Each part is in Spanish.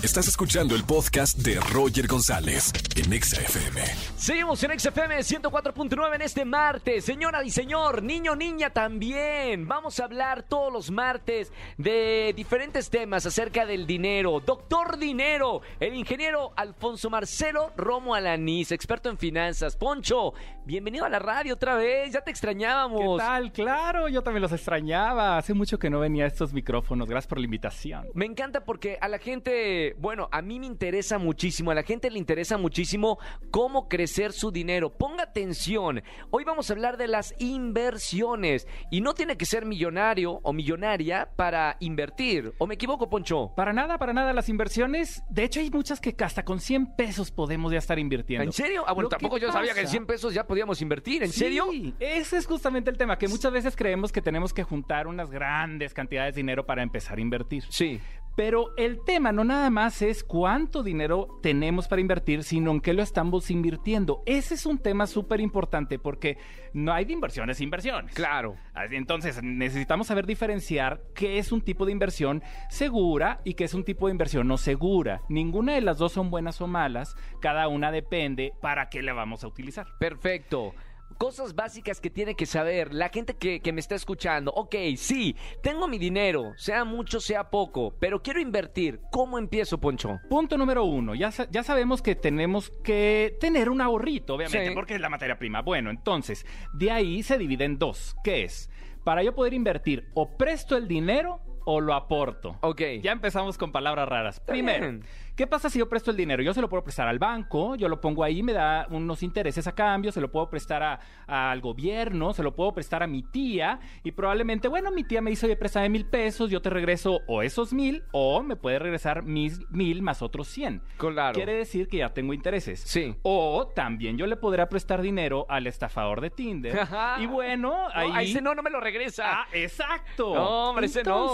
Estás escuchando el podcast de Roger González en Exa FM. Seguimos en XFM 104.9 en este martes. Señora y señor, niño, niña también. Vamos a hablar todos los martes de diferentes temas acerca del dinero. Doctor Dinero, el ingeniero Alfonso Marcelo Romo Alanís, experto en finanzas. Poncho, bienvenido a la radio otra vez. Ya te extrañábamos. ¿Qué tal? Claro, yo también los extrañaba. Hace mucho que no venía a estos micrófonos. Gracias por la invitación. Me encanta porque a la gente, bueno, a mí me interesa muchísimo, a la gente le interesa muchísimo cómo crecer su dinero. Ponga atención, hoy vamos a hablar de las inversiones y no tiene que ser millonario o millonaria para invertir. ¿O me equivoco, Poncho? Para nada, para nada. Las inversiones, de hecho hay muchas que hasta con 100 pesos podemos ya estar invirtiendo. ¿En serio? Ah, bueno, tampoco yo sabía que en pasa- 100 pesos ya podíamos invertir. ¿En Sí, serio? Ese es justamente el tema, que muchas veces creemos que tenemos que juntar unas grandes cantidades de dinero para empezar a invertir. Sí. Pero el tema no nada más es cuánto dinero tenemos para invertir, sino en qué lo estamos invirtiendo. Ese es un tema súper importante porque no hay de inversiones inversiones. Claro. Entonces necesitamos saber diferenciar qué es un tipo de inversión segura y qué es un tipo de inversión no segura. Ninguna de las dos son buenas o malas, cada una depende para qué la vamos a utilizar. Perfecto. Cosas básicas que tiene que saber la gente que, que me está escuchando. Ok, sí, tengo mi dinero, sea mucho, sea poco, pero quiero invertir. ¿Cómo empiezo, Poncho? Punto número uno, ya, ya sabemos que tenemos que tener un ahorrito, obviamente, Sí. porque es la materia prima. Bueno, entonces, de ahí se divide en dos. ¿Qué es? Para yo poder invertir, o presto el dinero o lo aporto. Ok. Ya empezamos con palabras raras. Primero. ¿qué pasa si yo presto el dinero? Yo se lo puedo prestar al banco, yo lo pongo ahí, me da unos intereses a cambio, se lo puedo prestar a- al gobierno, se lo puedo prestar a mi tía y probablemente, bueno, mi tía me dice, oye, préstame mil pesos, yo te regreso o esos mil o me puede regresar mis mil más otros cien. Claro. Quiere decir que ya tengo intereses. Sí. O también yo le podría prestar dinero al estafador de Tinder. y bueno, No, ahí... a ese no, no me lo regresa. Ah, exacto. No, hombre, ese no.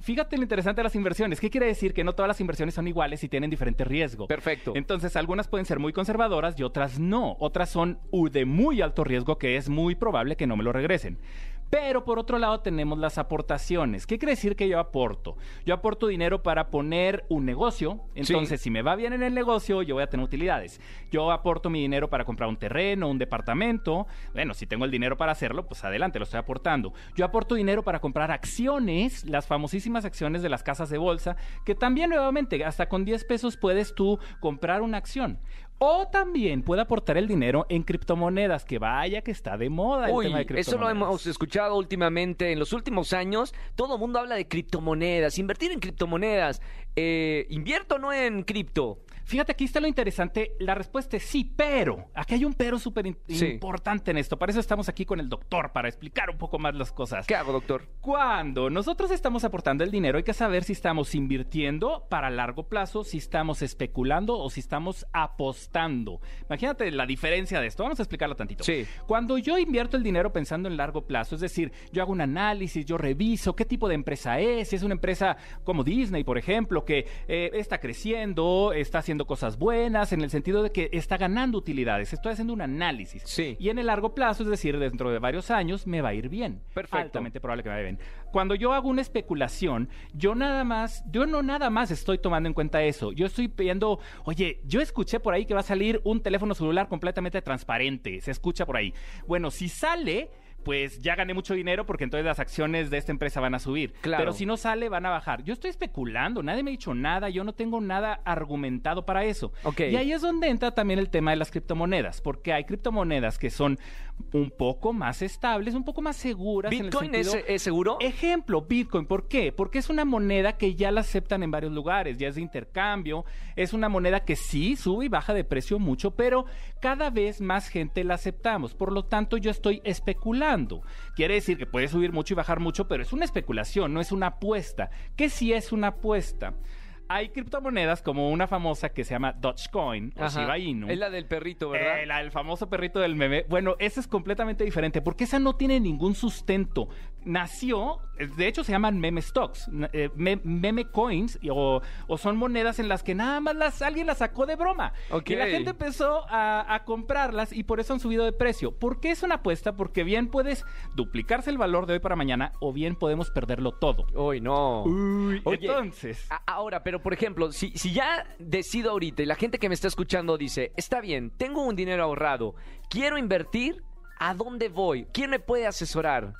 Fíjate lo interesante de las inversiones. ¿Qué quiere decir? Que no todas las inversiones son iguales y tienen diferente riesgo. Perfecto. Entonces, algunas pueden ser muy conservadoras y otras no. Otras son de muy alto riesgo que es muy probable que no me lo regresen. Pero por otro lado tenemos las aportaciones. ¿Qué quiere decir que yo aporto? Yo aporto dinero para poner un negocio. Entonces, si me va bien en el negocio, yo voy a tener utilidades. Yo aporto mi dinero para comprar un terreno, un departamento. Bueno, si tengo el dinero para hacerlo, pues adelante, lo estoy aportando. Yo aporto dinero para comprar acciones, las famosísimas acciones de las casas de bolsa, que también nuevamente, hasta con 10 pesos puedes tú comprar una acción. O también puedo aportar el dinero en criptomonedas, que vaya que está de moda el Uy, tema de eso lo criptomonedas. hemos escuchado últimamente en los últimos años. Todo el mundo habla de criptomonedas, invertir en criptomonedas. Eh, ¿Invierto o no en cripto? Fíjate, aquí está lo interesante. La respuesta es sí, pero. Aquí hay un pero súper Sí. importante en esto. Para eso estamos aquí con el doctor, para explicar un poco más las cosas. ¿Qué hago, doctor? Cuando nosotros estamos aportando el dinero, hay que saber si estamos invirtiendo para largo plazo, si estamos especulando o si estamos apostando. Imagínate la diferencia de esto. Vamos a explicarlo tantito. Sí. Cuando yo invierto el dinero pensando en largo plazo, es decir, yo hago un análisis, yo reviso qué tipo de empresa es, si es una empresa como Disney, por ejemplo, que eh, está creciendo, está haciendo cosas buenas, en el sentido de que está ganando utilidades. Estoy haciendo un análisis. Sí. Y en el largo plazo, es decir, dentro de varios años, me va a ir bien. Perfecto. Altamente probable que me vaya bien. Cuando yo hago una especulación, yo nada más, yo no nada más estoy tomando en cuenta eso. Yo estoy viendo, oye, yo escuché por ahí que va a salir un teléfono celular completamente transparente. Se escucha por ahí. Bueno, si sale, pues ya gané mucho dinero porque entonces las acciones de esta empresa van a subir. Claro. Pero si no sale, van a bajar. Yo estoy especulando, nadie me ha dicho nada, yo no tengo nada argumentado para eso. Ok. Y ahí es donde entra también el tema de las criptomonedas, porque hay criptomonedas que son un poco más estables, un poco más seguras. en el ¿Bitcoin es, es seguro? Ejemplo, Bitcoin. ¿Por qué? Porque es una moneda que ya la aceptan en varios lugares, ya es de intercambio, es una moneda que sí sube y baja de precio mucho, pero cada vez más gente la aceptamos. Por lo tanto, yo estoy especulando. Quiere decir que puede subir mucho y bajar mucho, pero es una especulación, no es una apuesta. ¿Qué sí es una apuesta? Hay criptomonedas como una famosa que se llama Dogecoin o Ajá. Shiba Inu. Es la del perrito, ¿verdad? Eh, la- el famoso perrito del meme. Bueno, esa es completamente diferente porque esa no tiene ningún sustento. Nació, de hecho se llaman meme stocks, eh, me- meme coins, y- o, o son monedas en las que nada más las, alguien las sacó de broma. Ok. Y la gente empezó a, a comprarlas y por eso han subido de precio. ¿Por qué es una apuesta? Porque bien puedes duplicarse el valor de hoy para mañana o bien podemos perderlo todo. Uy, no. Uy, Oye, entonces... a- ahora, pero por ejemplo, si, si ya decido ahorita y la gente que me está escuchando dice, está bien, tengo un dinero ahorrado, quiero invertir, ¿a dónde voy? ¿Quién me puede asesorar?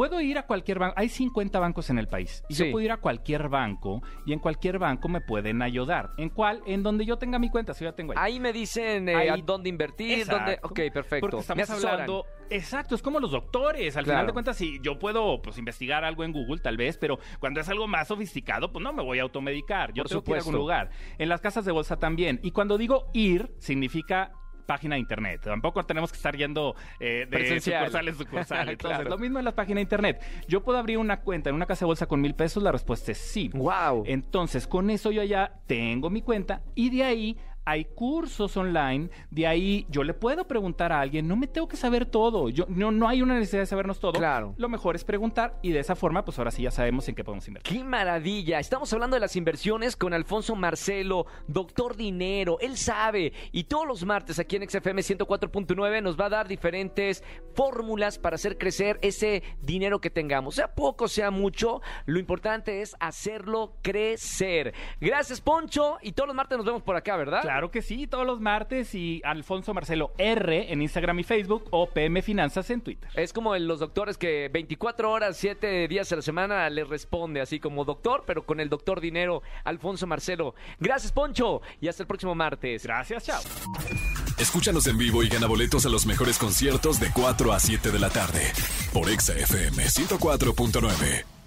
Puedo ir a cualquier banco, hay 50 bancos en el país, y Sí. yo puedo ir a cualquier banco y en cualquier banco me pueden ayudar. ¿En cuál? En donde yo tenga mi cuenta, si yo ya tengo ahí. Ahí me dicen eh, Ahí. a dónde invertir, dónde... Ok, perfecto. Porque estamos hablando. Exacto, es como los doctores. Al Claro. final de cuentas, si yo puedo pues investigar algo en Google, tal vez, pero cuando es algo más sofisticado, pues no me voy a automedicar. Yo Por tengo que ir a algún lugar. En las casas de bolsa también. Y cuando digo ir, significa página de internet. Tampoco tenemos que estar yendo eh, de Presencial. sucursal en sucursal. Entonces, Claro. lo mismo en las páginas de internet. Yo puedo abrir una cuenta en una casa de bolsa con mil pesos, la respuesta es sí. Wow. Entonces, con eso yo ya tengo mi cuenta y de ahí hay cursos online, de ahí yo le puedo preguntar a alguien, no me tengo que saber todo, yo, no, no hay una necesidad de sabernos todo. Claro. Lo mejor es preguntar y de esa forma, pues ahora sí ya sabemos en qué podemos invertir. ¡Qué maravilla! Estamos hablando de las inversiones con Alfonso Marcelo, doctor dinero. Él sabe. Y todos los martes aquí en XFM 104.9 nos va a dar diferentes fórmulas para hacer crecer ese dinero que tengamos. Sea poco, sea mucho, lo importante es hacerlo crecer. Gracias, Poncho. Y todos los martes nos vemos por acá, ¿verdad? Claro que sí, todos los martes y Alfonso Marcelo R en Instagram y Facebook o PM Finanzas en Twitter. Es como el- los doctores que 24 horas, 7 días a la semana les responde así como doctor, pero con el doctor dinero, Alfonso Marcelo. Gracias, Poncho, y hasta el próximo martes. Gracias, chao. Escúchanos en vivo y gana boletos a los mejores conciertos de 4 a 7 de la tarde por Exa FM 104.9.